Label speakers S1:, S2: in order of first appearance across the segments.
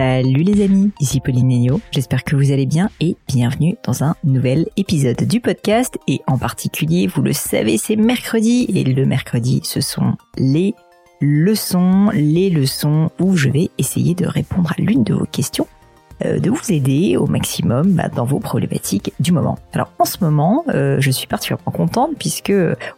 S1: Salut les amis, ici Pauline Negno, j'espère que vous allez bien et bienvenue dans un nouvel épisode du podcast et en particulier, vous le savez, c'est mercredi et le mercredi ce sont les leçons, les leçons où je vais essayer de répondre à l'une de vos questions euh, de vous aider au maximum bah, dans vos problématiques du moment. Alors en ce moment, euh, je suis particulièrement contente puisque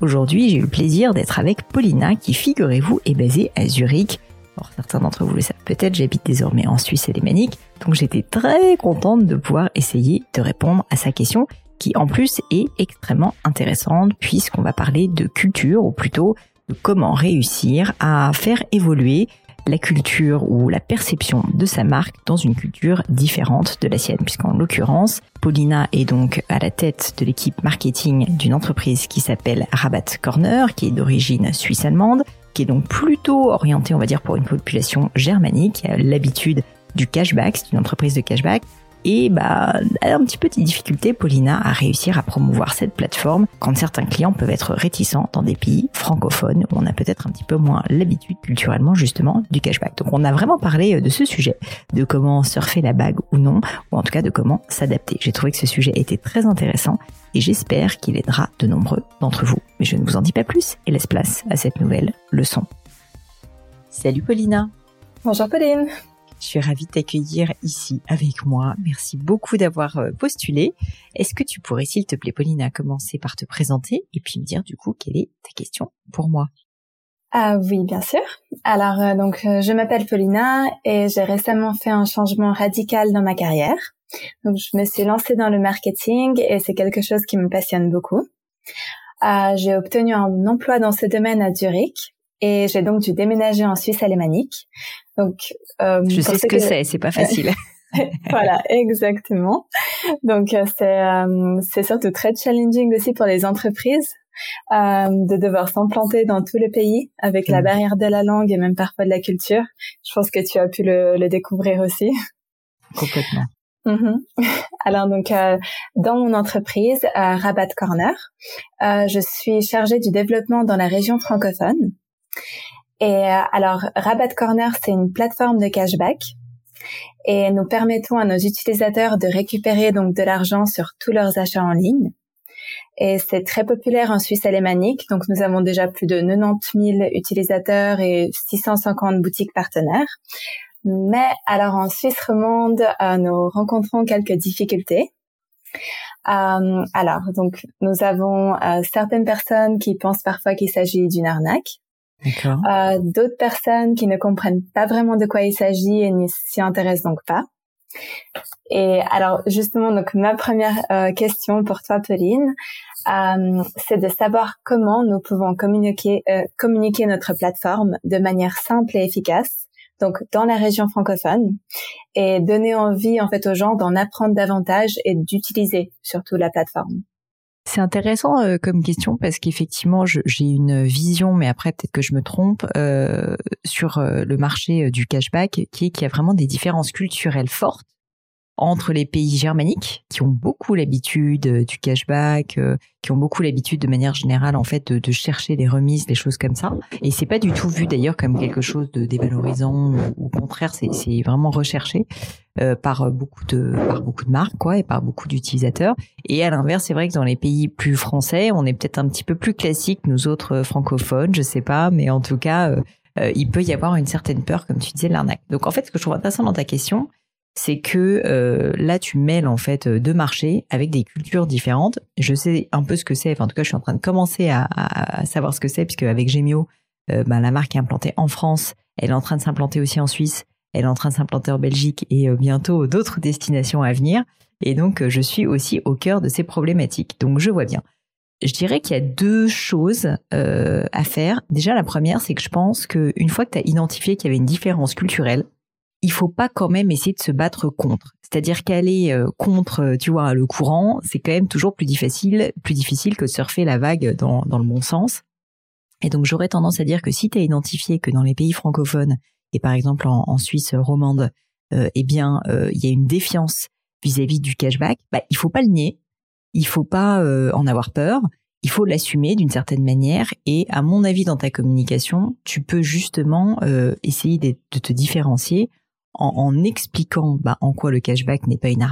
S1: aujourd'hui j'ai eu le plaisir d'être avec Paulina qui, figurez-vous, est basée à Zurich. Alors, certains d'entre vous le savent peut-être, j'habite désormais en Suisse alémanique, donc j'étais très contente de pouvoir essayer de répondre à sa question qui en plus est extrêmement intéressante puisqu'on va parler de culture ou plutôt de comment réussir à faire évoluer la culture ou la perception de sa marque dans une culture différente de la sienne, puisqu'en l'occurrence, Paulina est donc à la tête de l'équipe marketing d'une entreprise qui s'appelle Rabat Corner, qui est d'origine suisse-allemande, qui est donc plutôt orientée, on va dire, pour une population germanique, qui a l'habitude du cashback, c'est une entreprise de cashback, et bah, un petit peu de difficulté, Paulina, à réussir à promouvoir cette plateforme quand certains clients peuvent être réticents dans des pays francophones où on a peut-être un petit peu moins l'habitude culturellement justement du cashback. Donc on a vraiment parlé euh, de ce sujet, de comment surfer la bague ou non, ou en tout cas de comment s'adapter. J'ai trouvé que ce sujet était très intéressant et j'espère qu'il aidera de nombreux d'entre vous. Mais je ne vous en dis pas plus et laisse place à cette nouvelle leçon. Salut Paulina
S2: Bonjour Pauline
S1: je suis ravie de t'accueillir ici avec moi. Merci beaucoup d'avoir euh, postulé. Est-ce que tu pourrais, s'il te plaît, Paulina, commencer par te présenter et puis me dire du coup quelle est ta question pour moi?
S2: Ah oui, bien sûr. Alors euh, donc euh, je m'appelle Paulina et j'ai récemment fait un changement radical dans ma carrière. Donc je me suis lancée dans le marketing et c'est quelque chose qui me passionne beaucoup. j'ai obtenu un emploi dans ce domaine à Zurich et j'ai donc dû déménager en Suisse alémanique.
S1: Donc, euh, je sais ce que, c'est, c'est pas facile.
S2: voilà, exactement. Donc euh, c'est euh, c'est surtout très challenging aussi pour les entreprises euh, de devoir s'implanter dans tout le pays avec la mm. barrière de la langue et même parfois de la culture. Je pense que tu as pu le, le découvrir aussi.
S1: Complètement.
S2: Mm-hmm. Alors donc euh, dans mon entreprise Rabat Corner, je suis chargée du développement dans la région francophone et euh, alors, Rabat Corner, c'est une plateforme de cashback et nous permettons à nos utilisateurs de récupérer donc de l'argent sur tous leurs achats en ligne. Et c'est très populaire en Suisse alémanique, donc nous avons déjà plus de 90 000 utilisateurs et 650 boutiques partenaires. Mais alors en Suisse romande, euh, nous rencontrons quelques difficultés. Euh, alors, donc, nous avons certaines personnes qui pensent parfois qu'il s'agit d'une arnaque. Euh, D'autres personnes qui ne comprennent pas vraiment de quoi il s'agit et n'y s'y intéressent donc pas. Et alors justement, donc ma première euh, question pour toi, Pauline, euh, c'est de savoir comment nous pouvons communiquer, communiquer notre plateforme de manière simple et efficace, donc dans la région francophone, et donner envie en fait aux gens d'en apprendre davantage et d'utiliser surtout la plateforme.
S1: C'est intéressant euh, comme question parce qu'effectivement j'ai une vision, mais après peut-être que je me trompe, euh, sur euh, le marché du cashback qui est qu'il y a vraiment des différences culturelles fortes entre les pays germaniques qui ont beaucoup l'habitude euh, du cashback, euh, qui ont beaucoup l'habitude de manière générale en fait de, chercher des remises, des choses comme ça. Et c'est pas du tout vu d'ailleurs comme quelque chose de dévalorisant. Ou, au contraire, c'est vraiment recherché euh, par beaucoup de par beaucoup de marques quoi et par beaucoup d'utilisateurs. Et à l'inverse, c'est vrai que dans les pays plus français, on est peut-être un petit peu plus classique nous autres francophones, je sais pas, mais en tout cas. il peut y avoir une certaine peur, comme tu disais, l'arnaque. Donc en fait, ce que je trouve intéressant dans ta question, c'est que euh, là tu mêles en fait deux marchés avec des cultures différentes. Je sais un peu ce que c'est, enfin en tout cas je suis en train de commencer à, à savoir ce que c'est puisque avec Gemio, euh, bah, la marque est implantée en France, elle est en train de s'implanter aussi en Suisse, elle est en train de s'implanter en Belgique et euh, bientôt d'autres destinations à venir. Et donc je suis aussi au cœur de ces problématiques. Donc je vois bien. Je dirais qu'il y a deux choses à faire. Déjà la première, c'est que je pense qu'une fois que tu as identifié qu'il y avait une différence culturelle, il faut pas quand même essayer de se battre contre. C'est-à-dire qu'aller euh, contre, euh, tu vois, le courant, c'est quand même toujours plus difficile, plus difficile que surfer la vague dans, dans le bon sens. Et donc j'aurais tendance à dire que si tu as identifié que dans les pays francophones, et par exemple en, Suisse romande, euh, eh bien, il y a une défiance vis-à-vis du cashback, bah, il faut pas le nier, il faut pas en avoir peur, il faut l'assumer d'une certaine manière. Et à mon avis, dans ta communication, tu peux justement essayer de te différencier en, expliquant bah, en quoi le cashback n'est pas une,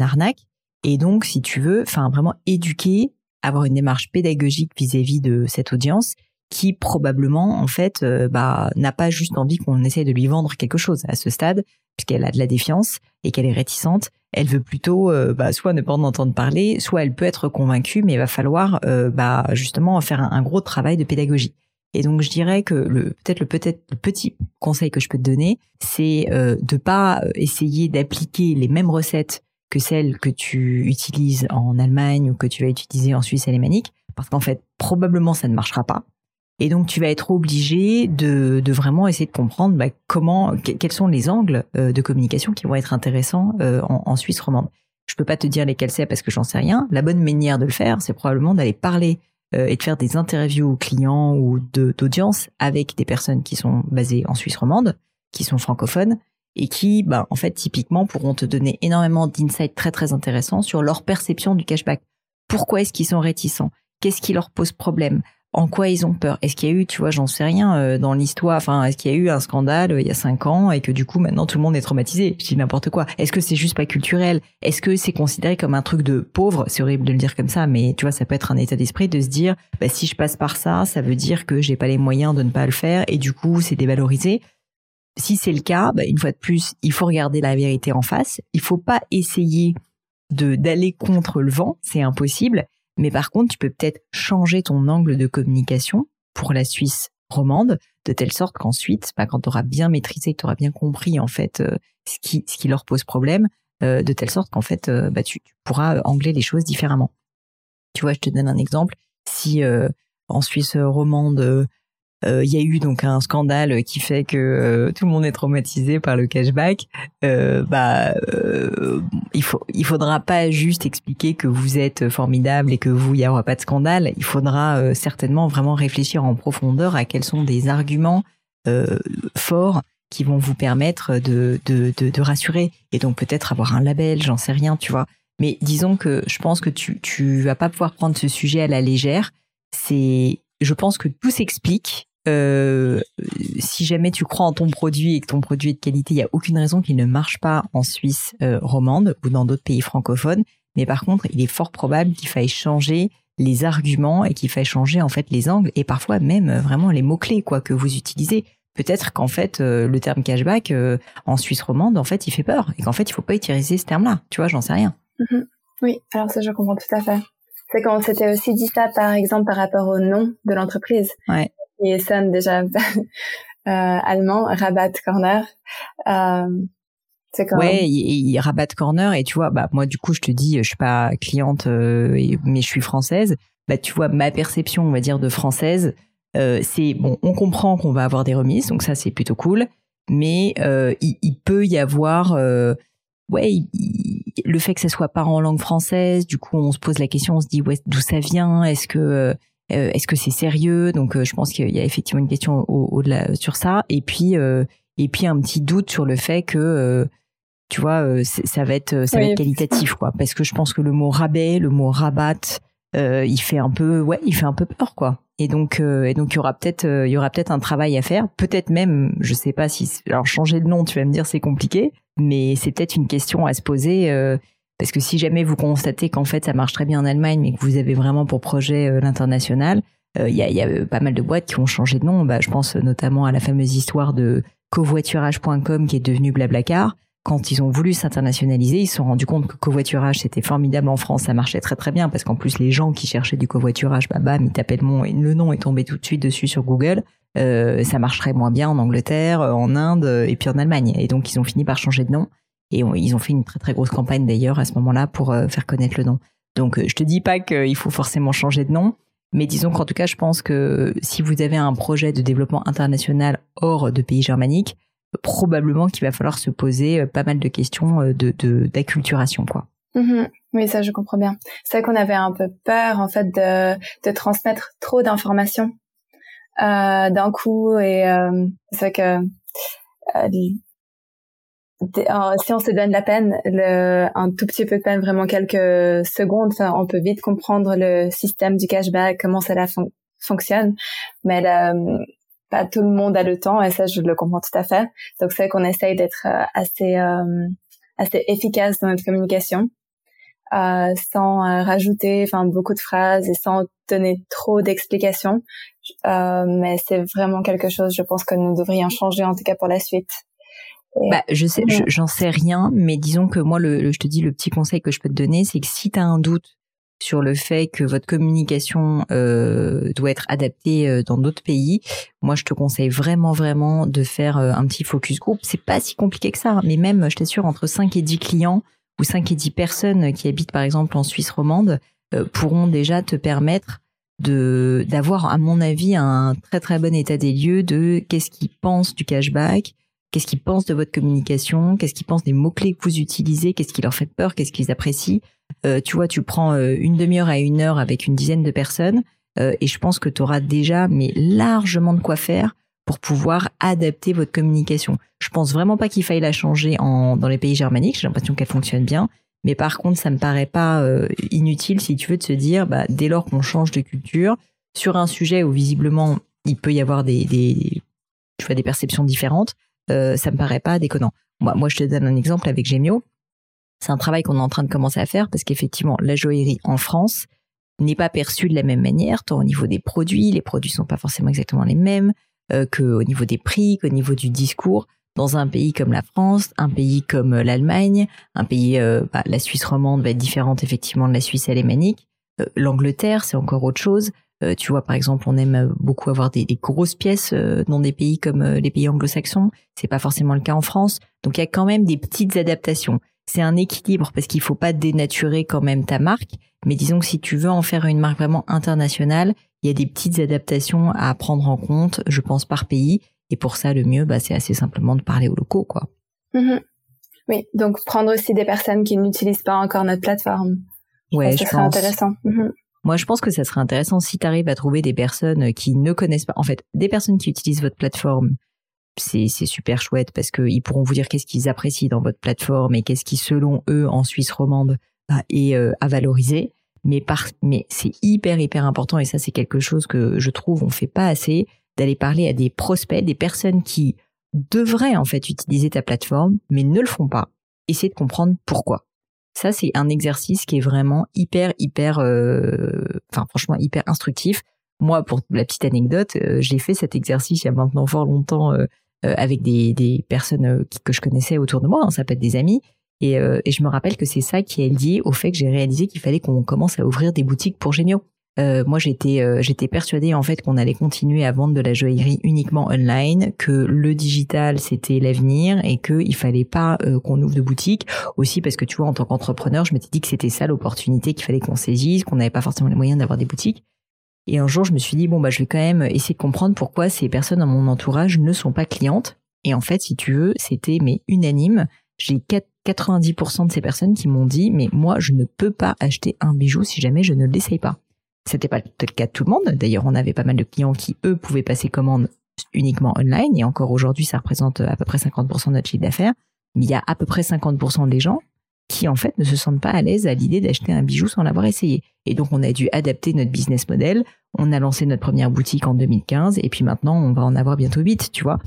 S1: arnaque. Et donc, si tu veux, enfin vraiment éduquer, avoir une démarche pédagogique vis-à-vis de cette audience qui probablement en fait euh, bah, n'a pas juste envie qu'on essaye de lui vendre quelque chose à ce stade puisqu'elle a de la défiance et qu'elle est réticente elle veut plutôt euh, bah, soit ne pas en entendre parler soit elle peut être convaincue mais il va falloir euh, bah, justement faire un, gros travail de pédagogie et donc je dirais que le peut-être le petit conseil que je peux te donner, c'est euh, de pas euh, essayer d'appliquer les mêmes recettes que celles que tu utilises en Allemagne ou que tu vas utiliser en Suisse alémanique, parce qu'en fait probablement ça ne marchera pas. Et donc tu vas être obligé de, de vraiment essayer de comprendre bah, comment, quels sont les angles euh, de communication qui vont être intéressants euh, en, en, Suisse romande. Je peux pas te dire lesquels c'est parce que j'en sais rien. La bonne manière de le faire, c'est probablement d'aller parler euh, et de faire des interviews clients ou d'audience avec des personnes qui sont basées en Suisse romande, qui sont francophones et qui, bah, en fait, typiquement, pourront te donner énormément d'insights très très intéressants sur leur perception du cashback. Pourquoi est-ce qu'ils sont réticents? Qu'est-ce qui leur pose problème? En quoi ils ont peur Est-ce qu'il y a eu, tu vois, j'en sais rien, euh, dans l'histoire, enfin, est-ce qu'il y a eu un scandale euh, il y a cinq ans et que du coup maintenant tout le monde est traumatisé? Je dis n'importe quoi. Est-ce que c'est juste pas culturel? Est-ce que c'est considéré comme un truc de pauvre? C'est horrible de le dire comme ça, mais tu vois, ça peut être un état d'esprit de se dire, bah, si je passe par ça, ça veut dire que j'ai pas les moyens de ne pas le faire et du coup c'est dévalorisé. Si c'est le cas, bah, une fois de plus, il faut regarder la vérité en face. Il faut pas essayer de d'aller contre le vent, c'est impossible. Mais par contre, tu peux peut-être changer ton angle de communication pour la Suisse romande, de telle sorte qu'ensuite, bah, quand tu auras bien maîtrisé, que tu auras bien compris en fait euh, ce, qui, leur pose problème, euh, de telle sorte qu'en fait, euh, bah, tu, pourras angler les choses différemment. Tu vois, je te donne un exemple. Si en Suisse romande, il y a eu donc un scandale qui fait que euh, tout le monde est traumatisé par le cashback. Euh, bah, il faut, il faudra pas juste expliquer que vous êtes formidable et que vous, il y aura pas de scandale. Il faudra certainement vraiment réfléchir en profondeur à quels sont des arguments forts qui vont vous permettre de, de, de, de rassurer et donc peut-être avoir un label, j'en sais rien, tu vois. Mais disons que je pense que tu tu vas pas pouvoir prendre ce sujet à la légère. C'est je pense que tout s'explique euh, si jamais tu crois en ton produit et que ton produit est de qualité, il n'y a aucune raison qu'il ne marche pas en Suisse euh, romande ou dans d'autres pays francophones. Mais par contre, il est fort probable qu'il faille changer les arguments et qu'il faille changer en fait les angles et parfois même euh, vraiment les mots clés quoi que vous utilisez. Peut-être qu'en fait le terme cashback en Suisse romande en fait il fait peur et qu'en fait il faut pas utiliser ce terme-là. Tu vois, j'en sais rien.
S2: Mm-hmm. Oui, alors ça je comprends tout à fait. C'est quand c'était aussi dit ça par exemple par rapport au nom de l'entreprise.
S1: Ouais
S2: qui sonne déjà euh, allemand, Rabat Corner. Euh,
S1: c'est quand ouais, il, Rabat Corner et tu vois, bah moi du coup je te dis, je suis pas cliente, euh, mais je suis française. Bah tu vois, ma perception, on va dire de française, euh, c'est bon, on comprend qu'on va avoir des remises, donc ça c'est plutôt cool, mais euh, il, il, peut y avoir euh, ouais, le fait que ça soit pas en langue française, du coup on se pose la question, on se dit ouais, d'où ça vient, est-ce que euh, est-ce que c'est sérieux? Donc euh, je pense qu'il y a effectivement une question au-delà sur ça. Et puis euh, et puis un petit doute sur le fait que tu vois ça va être ça va être qualitatif quoi. Parce que je pense que le mot rabais, le mot rabat, il fait un peu ouais il fait un peu peur quoi. Et donc et donc il y aura peut-être il y aura peut-être un travail à faire. Peut-être même je sais pas si alors changer de nom tu vas me dire c'est compliqué, mais c'est peut-être une question à se poser. Parce que si jamais vous constatez qu'en fait ça marche très bien en Allemagne, mais que vous avez vraiment pour projet euh, l'international, euh, il y, a, y, a, euh, pas mal de boîtes qui ont changé de nom. Bah, je pense notamment à la fameuse histoire de covoiturage.com qui est devenu Blablacar. Quand ils ont voulu s'internationaliser, ils se sont rendus compte que covoiturage c'était formidable en France, ça marchait très très bien parce qu'en plus les gens qui cherchaient du covoiturage, bah bam, ils tapaient le nom et le nom est tombé tout de suite dessus sur Google. Euh, ça marcherait moins bien en Angleterre, en Inde et puis en Allemagne. Et donc ils ont fini par changer de nom. Et ils ont fait une très très grosse campagne d'ailleurs à ce moment-là pour euh, faire connaître le nom. Donc euh, je te dis pas qu'il faut forcément changer de nom, mais disons qu'en tout cas je pense que si vous avez un projet de développement international hors de pays germaniques, probablement qu'il va falloir se poser euh, pas mal de questions de d'acculturation quoi.
S2: Mm-hmm. Oui, ça je comprends bien. C'est qu'on avait un peu peur en fait de, de transmettre trop d'informations euh, d'un coup et euh, c'est que euh, si on se donne la peine, le, un tout petit peu de peine, vraiment quelques secondes, on peut vite comprendre le système du cashback, comment cela fonctionne. Mais pas tout le monde a le temps et ça je le comprends tout à fait. Donc c'est qu'on essaye d'être assez assez efficace dans notre communication euh, sans euh, rajouter enfin beaucoup de phrases et sans donner trop d'explications. Euh, mais c'est vraiment quelque chose, je pense que nous devrions changer en tout cas pour la suite.
S1: Bah, je sais, j'en sais rien, mais disons que moi, le, je te dis le petit conseil que je peux te donner, c'est que si tu as un doute sur le fait que votre communication euh, doit être adaptée euh, dans d'autres pays, moi je te conseille vraiment vraiment de faire un petit focus group. C'est pas si compliqué que ça, mais même, je t'assure, entre 5 et 10 clients, ou 5 et 10 personnes qui habitent par exemple en Suisse romande euh, pourront déjà te permettre de d'avoir à mon avis un très très bon état des lieux de qu'est-ce qu'ils pensent du cashback, qu'est-ce qu'ils pensent de votre communication, qu'est-ce qu'ils pensent des mots-clés que vous utilisez, qu'est-ce qui leur fait peur, qu'est-ce qu'ils apprécient? Euh, tu vois, tu prends euh, une demi-heure à une heure avec une dizaine de personnes et je pense que tu auras déjà mais largement de quoi faire pour pouvoir adapter votre communication. Je pense vraiment pas qu'il faille la changer en, dans les pays germaniques. J'ai l'impression qu'elle fonctionne bien. Mais par contre, ça me paraît pas euh, inutile si tu veux de se dire, bah, dès lors qu'on change de culture sur un sujet où visiblement il peut y avoir des, des tu vois, des perceptions différentes, euh, ça me paraît pas déconnant. Moi, moi, je te donne un exemple avec Gemio. C'est un travail qu'on est en train de commencer à faire parce qu'effectivement, la joaillerie en France n'est pas perçue de la même manière, tant au niveau des produits, les produits sont pas forcément exactement les mêmes, euh, qu'au niveau des prix, qu'au niveau du discours. Dans un pays comme la France, un pays comme euh, l'Allemagne, un pays, euh, bah, la Suisse romande va être différente effectivement de la Suisse alémanique. L'Angleterre, c'est encore autre chose. Tu vois, par exemple, on aime beaucoup avoir des, grosses pièces dans des pays comme les pays anglo-saxons. C'est pas forcément le cas en France. Donc il y a quand même des petites adaptations. C'est un équilibre parce qu'il faut pas dénaturer quand même ta marque. Mais disons que si tu veux en faire une marque vraiment internationale, il y a des petites adaptations à prendre en compte, je pense, par pays. Et pour ça, le mieux, bah, c'est assez simplement de parler aux locaux, quoi.
S2: Mm-hmm. Oui, donc prendre aussi des personnes qui n'utilisent pas encore notre plateforme.
S1: Ouais,
S2: je, serait intéressant. Mm-hmm.
S1: Moi, je pense que ça serait intéressant si tu arrives à trouver des personnes qui ne connaissent pas, en fait, des personnes qui utilisent votre plateforme. C'est, super chouette parce qu'ils pourront vous dire qu'est-ce qu'ils apprécient dans votre plateforme et qu'est-ce qui, selon eux, en Suisse romande, bah, est euh, à valoriser mais mais c'est hyper hyper important et ça c'est quelque chose que je trouve on fait pas assez d'aller parler à des prospects, des personnes qui devraient en fait utiliser ta plateforme mais ne le font pas. Essayer de comprendre pourquoi. Ça c'est un exercice qui est vraiment hyper hyper, euh, enfin franchement hyper instructif. Moi pour la petite anecdote, euh, j'ai fait cet exercice il y a maintenant fort longtemps euh, avec des, des personnes que je connaissais autour de moi, hein, ça peut être des amis et, euh, et je me rappelle que c'est ça qui est lié au fait que j'ai réalisé qu'il fallait qu'on commence à ouvrir des boutiques pour Gémio. Euh, moi, j'étais euh, persuadée en fait qu'on allait continuer à vendre de la joaillerie uniquement online, que le digital c'était l'avenir et qu'il fallait pas euh, qu'on ouvre de boutique. Aussi parce que tu vois, en tant qu'entrepreneur, je m'étais dit que c'était ça l'opportunité qu'il fallait qu'on saisisse, qu'on n'avait pas forcément les moyens d'avoir des boutiques. Et un jour, je me suis dit bon bah je vais quand même essayer de comprendre pourquoi ces personnes dans mon entourage ne sont pas clientes. Et en fait, si tu veux, c'était mais unanime. J'ai 90% de ces personnes qui m'ont dit mais moi je ne peux pas acheter un bijou si jamais je ne l'essaye pas. C'était pas le cas de tout le monde. D'ailleurs, on avait pas mal de clients qui eux pouvaient passer commande uniquement online et encore aujourd'hui ça représente à peu près 50% de notre chiffre d'affaires. Mais il y a à peu près 50% des gens qui en fait ne se sentent pas à l'aise à l'idée d'acheter un bijou sans l'avoir essayé. Et donc on a dû adapter notre business model. On a lancé notre première boutique en 2015 et puis maintenant on va en avoir bientôt 8, tu vois.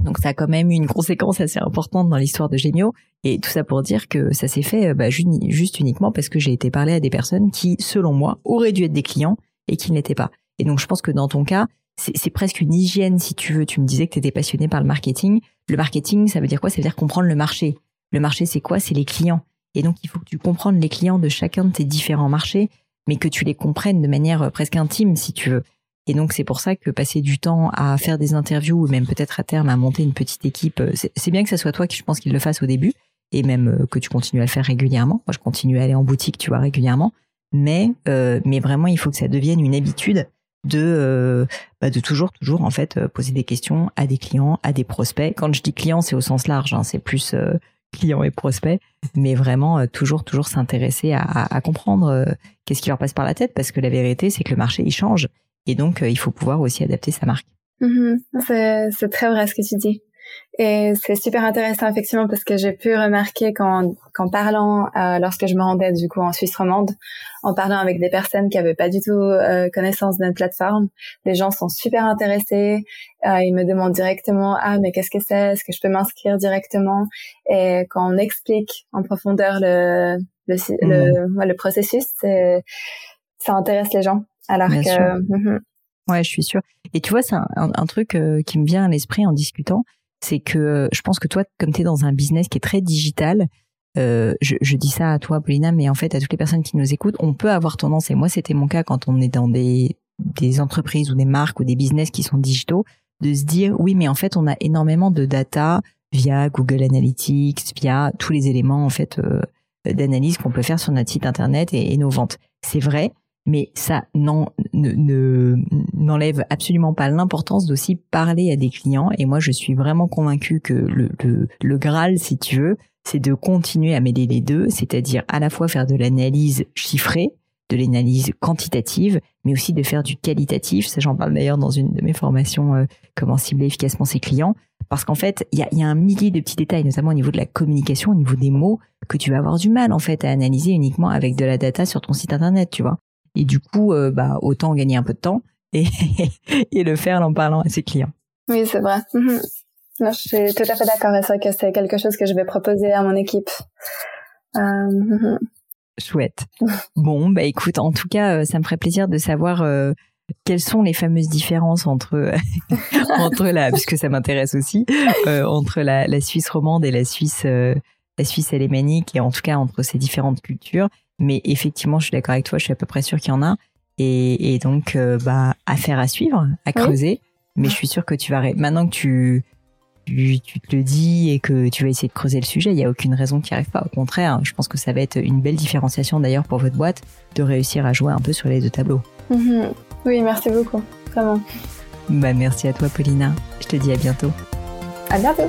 S1: Donc ça a quand même une conséquence assez importante dans l'histoire de Gémio. Et tout ça pour dire que ça s'est fait bah, juste uniquement parce que j'ai été parler à des personnes qui, selon moi, auraient dû être des clients et qui ne l'étaient pas. Et donc je pense que dans ton cas, c'est presque une hygiène si tu veux. Tu me disais que tu étais passionné par le marketing. Le marketing, ça veut dire quoi? Ça veut dire comprendre le marché. Le marché, c'est quoi? C'est les clients. Et donc il faut que tu comprennes les clients de chacun de tes différents marchés, mais que tu les comprennes de manière euh, presque intime si tu veux. Et donc c'est pour ça que passer du temps à faire des interviews ou même peut-être à terme à monter une petite équipe, euh, c'est bien que ce soit toi qui je pense qu'il le fasse au début et même euh, que tu continues à le faire régulièrement. Moi je continue à aller en boutique, tu vois, régulièrement. Mais mais vraiment il faut que ça devienne une habitude de bah de toujours toujours en fait poser des questions à des clients, à des prospects. Quand je dis clients, c'est au sens large, hein, c'est plus clients et prospects, mais vraiment toujours toujours s'intéresser à, comprendre qu'est-ce qui leur passe par la tête parce que la vérité c'est que le marché il change et donc, euh, il faut pouvoir aussi adapter sa marque.
S2: Mm-hmm. C'est très vrai ce que tu dis. Et c'est super intéressant effectivement parce que j'ai pu remarquer qu'en, qu'en parlant, euh, lorsque je me rendais du coup en Suisse romande, en parlant avec des personnes qui avaient pas du tout euh, connaissance de notre plateforme, les gens sont super intéressés. Euh, ils me demandent directement ah mais qu'est-ce que c'est? Est-ce que je peux m'inscrire directement Et quand on explique en profondeur le le, le, mmh. le, processus, ça intéresse les gens. Alors que
S1: mmh Ouais, je suis sûre. Et tu vois, c'est un, un, truc euh, qui me vient à l'esprit en discutant c'est que euh, je pense que toi, comme tu es dans un business qui est très digital, euh, je, dis ça à toi, Paulina, mais en fait à toutes les personnes qui nous écoutent, on peut avoir tendance, et moi c'était mon cas quand on est dans des, des entreprises ou des marques ou des business qui sont digitaux, de se dire oui, mais en fait on a énormément de data via Google Analytics, via tous les éléments en fait euh, d'analyse qu'on peut faire sur notre site internet et, et nos ventes. C'est vrai, mais ça n'enlève ne, n'enlève absolument pas l'importance d'aussi parler à des clients. Et moi, je suis vraiment convaincue que le, le, le Graal, si tu veux, c'est de continuer à mêler les deux, c'est-à-dire à la fois faire de l'analyse chiffrée, de l'analyse quantitative, mais aussi de faire du qualitatif. Ça, j'en parle d'ailleurs dans une de mes formations, euh, comment cibler efficacement ses clients. Parce qu'en fait, il y a, y a, un millier de petits détails, notamment au niveau de la communication, au niveau des mots, que tu vas avoir du mal en fait à analyser uniquement avec de la data sur ton site internet, tu vois. Et du coup, euh, bah, autant gagner un peu de temps et, et le faire en parlant à ses clients.
S2: Oui, c'est vrai. Mhm. je suis tout à fait d'accord. C'est vrai que c'est quelque chose que je vais proposer à mon équipe. Euh, mhm.
S1: Chouette. Bon, bah écoute, en tout cas, euh, ça me ferait plaisir de savoir quelles sont les fameuses différences entre entre la, puisque ça m'intéresse aussi, entre la, la, Suisse romande et la Suisse la Suisse alémanique et en tout cas entre ces différentes cultures. Mais effectivement, je suis d'accord avec toi, je suis à peu près sûre qu'il y en a. Et, et donc, euh, bah, affaire à suivre, à creuser. Mais je suis sûre que tu vas... Maintenant que tu, tu, tu, te le dis et que tu vas essayer de creuser le sujet, il n'y a aucune raison qu'il n'y arrive pas. Au contraire, je pense que ça va être une belle différenciation d'ailleurs pour votre boîte de réussir à jouer un peu sur les deux tableaux.
S2: Mhm. Oui, merci beaucoup. Vraiment.
S1: Bah, merci à toi, Paulina. Je te dis à bientôt.
S2: À bientôt.